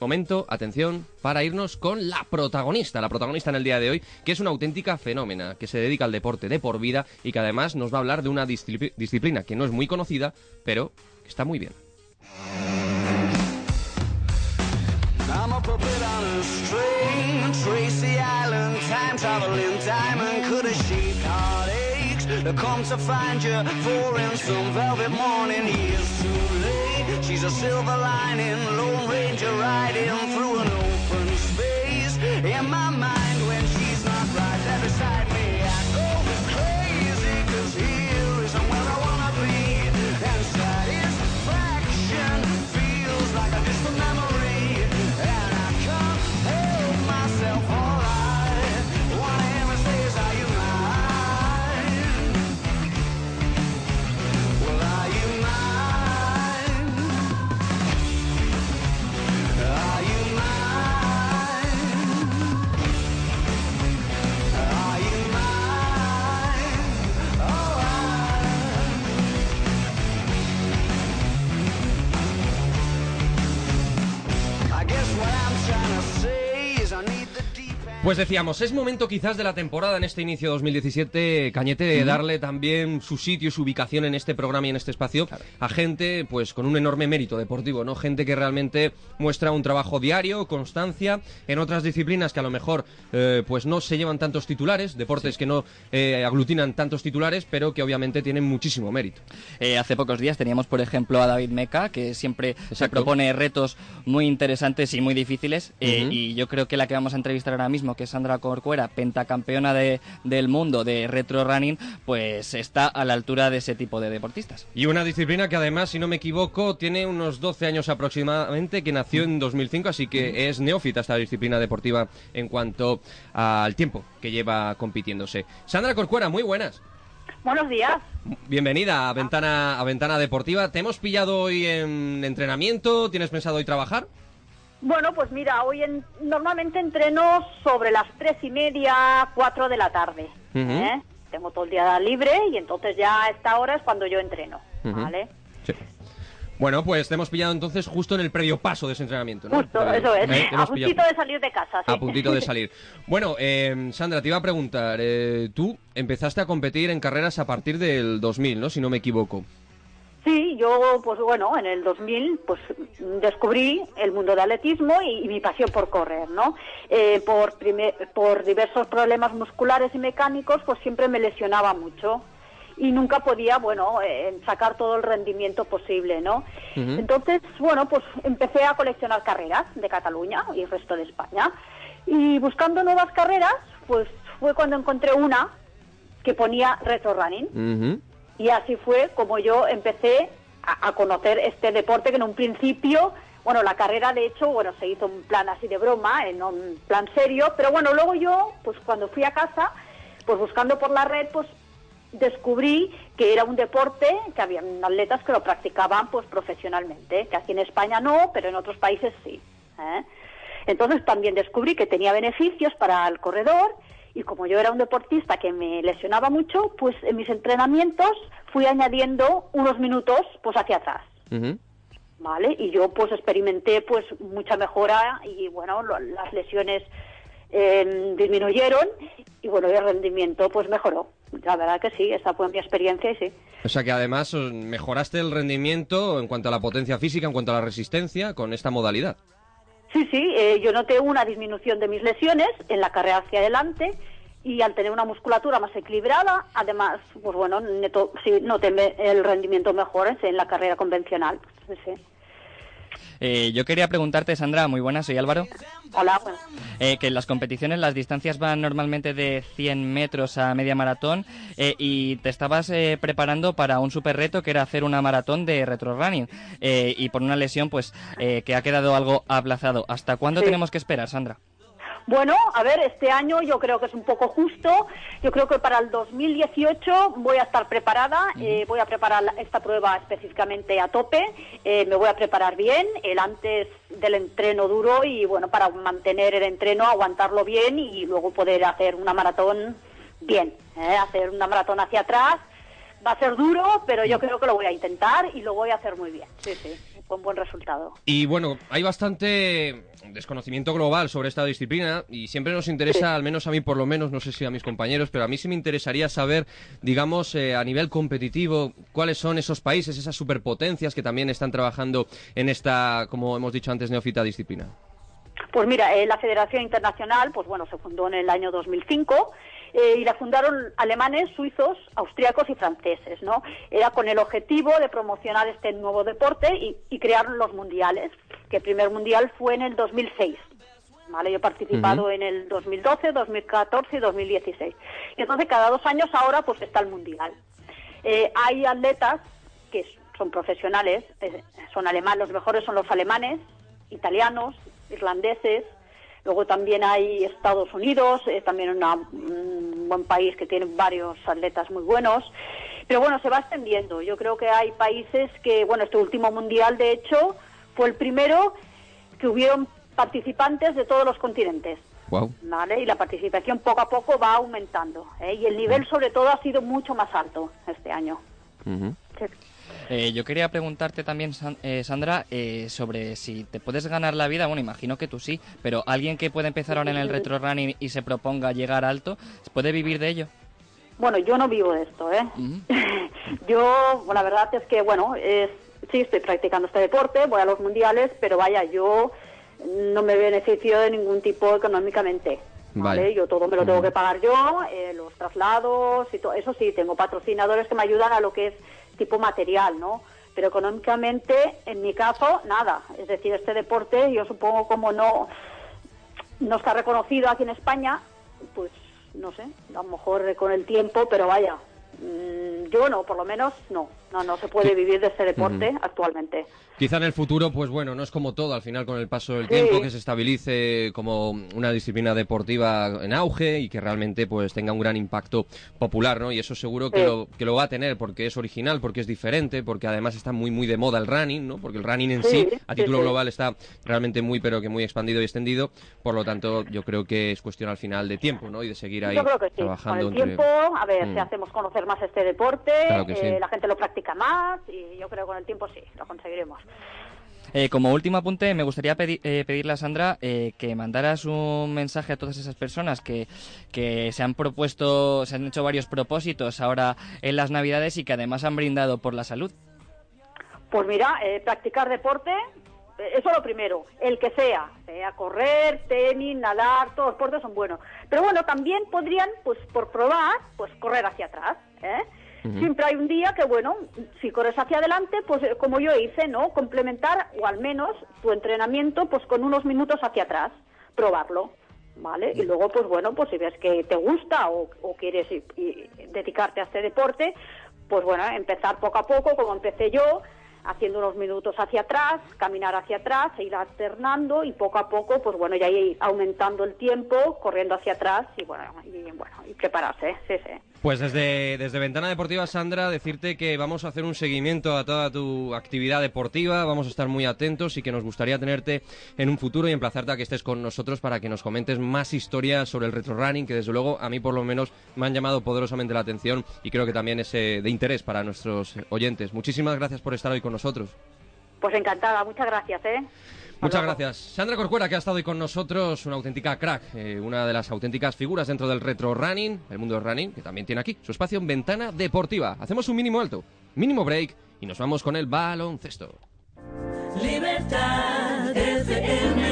momento, atención, para irnos con la protagonista, la protagonista en el día de hoy, que es una auténtica fenómena, que se dedica al deporte de por vida y que además nos va a hablar de una disciplina que no es muy conocida, pero está muy bien. sees a silver lining, Lone Ranger riding through an open space. In my Pues decíamos, es momento quizás de la temporada en este inicio 2017, Cañete, de darle también su sitio y su ubicación en este programa y en este espacio a gente pues con un enorme mérito deportivo, ¿no? Gente que realmente muestra un trabajo diario, constancia, en otras disciplinas que a lo mejor eh, pues no se llevan tantos titulares, deportes que no eh, aglutinan tantos titulares, pero que obviamente tienen muchísimo mérito. Eh, hace pocos días teníamos, por ejemplo, a David Meca, que siempre se propone retos muy interesantes y muy difíciles, y yo creo que la que vamos a entrevistar ahora mismo, que es Sandra Corcuera, pentacampeona de, del mundo de retro running, pues está a la altura de ese tipo de deportistas. Y una disciplina que además, si no me equivoco, tiene unos 12 años aproximadamente, que nació en 2005, así que es neófita esta disciplina deportiva en cuanto al tiempo que lleva compitiéndose. Sandra Corcuera, muy buenas. Buenos días. Bienvenida a Ventana, a Ventana Deportiva. ¿Te hemos pillado hoy en entrenamiento? ¿Tienes pensado hoy trabajar? Bueno, pues mira, hoy en, normalmente entreno sobre las tres y media, cuatro de la tarde. ¿eh? Tengo todo el día libre y entonces ya a esta hora es cuando yo entreno, ¿vale? Sí. Bueno, pues te hemos pillado entonces justo en el previo paso de ese entrenamiento, ¿no? Justo, eso es. ¿Eh? A puntito de salir de casa, sí. A puntito de salir. Bueno, eh, Sandra, te iba a preguntar, tú empezaste a competir en carreras a partir del 2000, ¿no? Si no me equivoco. Sí, yo, pues bueno, en el 2000, pues descubrí el mundo del atletismo y, mi pasión por correr, ¿no? Eh, por, por diversos problemas musculares y mecánicos, pues siempre me lesionaba mucho y nunca podía, bueno, eh, sacar todo el rendimiento posible, ¿no? Entonces, bueno, pues empecé a coleccionar carreras de Cataluña y el resto de España. Y buscando nuevas carreras, pues fue cuando encontré una que ponía retro running. Y así fue como yo empecé a, conocer este deporte que en un principio, bueno, la carrera de hecho, bueno, se hizo un plan así de broma, en un plan serio, pero bueno, luego yo, pues cuando fui a casa, pues buscando por la red, pues descubrí que era un deporte que había atletas que lo practicaban pues profesionalmente, que aquí en España no, pero en otros países sí. ¿eh? Entonces también descubrí que tenía beneficios para el corredor y como yo era un deportista que me lesionaba mucho, pues en mis entrenamientos fui añadiendo unos minutos pues hacia atrás. ¿Vale? Y yo pues experimenté pues mucha mejora y bueno, las lesiones em, disminuyeron y bueno, el rendimiento pues mejoró. La verdad que sí, esa fue mi experiencia y sí. O sea que además mejoraste el rendimiento en cuanto a la potencia física, en cuanto a la resistencia con esta modalidad. Sí, sí, eh, yo noté una disminución de mis lesiones en la carrera hacia adelante y al tener una musculatura más equilibrada, además, pues bueno, neto, sí, noté el rendimiento mejor en la carrera convencional. Sí, eh, yo quería preguntarte, Sandra, muy buena, soy Álvaro. Hola, eh, que en las competiciones las distancias van normalmente de 100 metros a media maratón eh, y te estabas preparando para un super reto que era hacer una maratón de retro running y por una lesión pues que ha quedado algo aplazado. ¿Hasta cuándo tenemos que esperar, Sandra? Bueno, a ver, este año yo creo que es un poco justo. Yo creo que para el 2018 voy a estar preparada. Eh, voy a preparar esta prueba específicamente a tope. Eh, me voy a preparar bien, el antes del entreno duro y bueno, para mantener el entreno, aguantarlo bien y luego poder hacer una maratón bien. ¿eh? Hacer una maratón hacia atrás va a ser duro, pero yo creo que lo voy a intentar y lo voy a hacer muy bien. Sí, sí. Con buen resultado. Y bueno, hay bastante desconocimiento global sobre esta disciplina y siempre nos interesa, al menos a mí por lo menos, no sé si a mis compañeros, pero a mí sí me interesaría saber, digamos, eh, a nivel competitivo, cuáles son esos países, esas superpotencias que también están trabajando en esta, como hemos dicho antes, neófita disciplina. Pues mira, eh, la Federación Internacional, pues bueno, se fundó en el año 2005 eh, y la fundaron alemanes, suizos, austriacos y franceses, ¿no? Era con el objetivo de promocionar este nuevo deporte y, y crear los mundiales, que el primer mundial fue en el 2006. ¿Vale? Yo he participado en el 2012, 2014 y 2016. Y entonces cada dos años ahora pues está el mundial. Eh, hay atletas que son profesionales, eh, son alemanes, los mejores son los alemanes, italianos, irlandeses, Luego también hay Estados Unidos, eh, también un buen país que tiene varios atletas muy buenos. Pero bueno, se va extendiendo. Yo creo que hay países que, bueno, este último mundial, de hecho, fue el primero que hubieron participantes de todos los continentes. ¿vale? Y la participación poco a poco va aumentando. ¿eh? Y el nivel, sobre todo, ha sido mucho más alto este año. Eh, yo quería preguntarte también, eh, Sandra, eh, sobre si te puedes ganar la vida. Bueno, imagino que tú sí, pero alguien que puede empezar ahora en el retro running y se proponga llegar alto, ¿puede vivir de ello? Bueno, yo no vivo de esto, ¿eh? yo, la verdad es que, bueno, es, sí estoy practicando este deporte, voy a los mundiales, pero vaya, yo no me beneficio de ningún tipo económicamente. ¿vale? Yo todo me lo tengo que pagar yo, los traslados y todo. Eso sí, tengo patrocinadores que me ayudan a lo que es tipo material, ¿no? Pero económicamente, en mi caso, nada. Es decir, este deporte, yo supongo como no, no está reconocido aquí en España, pues no sé, a lo mejor con el tiempo, pero vaya, yo no, por lo menos no, no, no se puede vivir de este deporte actualmente. Quizá en el futuro, pues bueno, no es como todo, al final con el paso del tiempo, que se estabilice como una disciplina deportiva en auge y que realmente pues tenga un gran impacto popular, ¿no? Y eso seguro que, lo, que lo va a tener porque es original, porque es diferente, porque además está muy muy de moda el running, ¿no? Porque el running en sí, a título global, está realmente muy, pero que muy expandido y extendido, por lo tanto yo creo que es cuestión al final de tiempo, ¿no? Y de seguir ahí trabajando. Con el tiempo, a ver, si mm. hacemos conocer más este deporte, eh, la gente lo practica más y yo creo que con el tiempo sí, lo conseguiremos. Eh, como último apunte, me gustaría eh, pedirle a Sandra eh, que mandaras un mensaje a todas esas personas que, que se han propuesto, se han hecho varios propósitos ahora en las Navidades y que además han brindado por la salud. Pues mira, practicar deporte, eso lo primero, el que sea, sea correr, tenis, nadar, todos los deportes son buenos. Pero bueno, también podrían, pues por probar, pues correr hacia atrás, ¿eh? Siempre hay un día que, bueno, si corres hacia adelante, pues eh, como yo hice, ¿no? Complementar, o al menos tu entrenamiento, pues con unos minutos hacia atrás, probarlo, ¿vale? Y luego, pues bueno, pues si ves que te gusta o, quieres dedicarte a este deporte, pues bueno, empezar poco a poco, como empecé yo, haciendo unos minutos hacia atrás, caminar hacia atrás, e ir alternando y poco a poco, pues bueno, ya ir aumentando el tiempo, corriendo hacia atrás y bueno, y, bueno, y prepararse, sí, sí. Pues desde, desde Ventana Deportiva, Sandra, decirte que vamos a hacer un seguimiento a toda tu actividad deportiva, vamos a estar muy atentos y que nos gustaría tenerte en un futuro y emplazarte a que estés con nosotros para que nos comentes más historias sobre el retro running, que desde luego a mí por lo menos me han llamado poderosamente la atención y creo que también es eh, de interés para nuestros oyentes. Muchísimas gracias por estar hoy con nosotros. Pues encantada, muchas gracias, ¿eh? Muchas gracias. Sandra Corcuera, que ha estado hoy con nosotros, una auténtica crack, eh, una de las auténticas figuras dentro del retro running, el mundo del running, que también tiene aquí su espacio en Ventana Deportiva. Hacemos un mínimo alto, mínimo break y nos vamos con el baloncesto. Libertad